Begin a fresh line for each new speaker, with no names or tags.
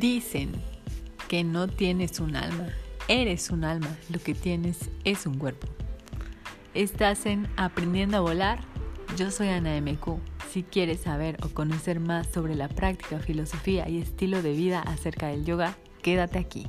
Dicen que no tienes un alma, eres un alma, lo que tienes es un cuerpo. Estás en Aprendiendo a Volar, yo soy Ana MQ. Si quieres saber o conocer más sobre la práctica, filosofía y estilo de vida acerca del yoga, quédate aquí.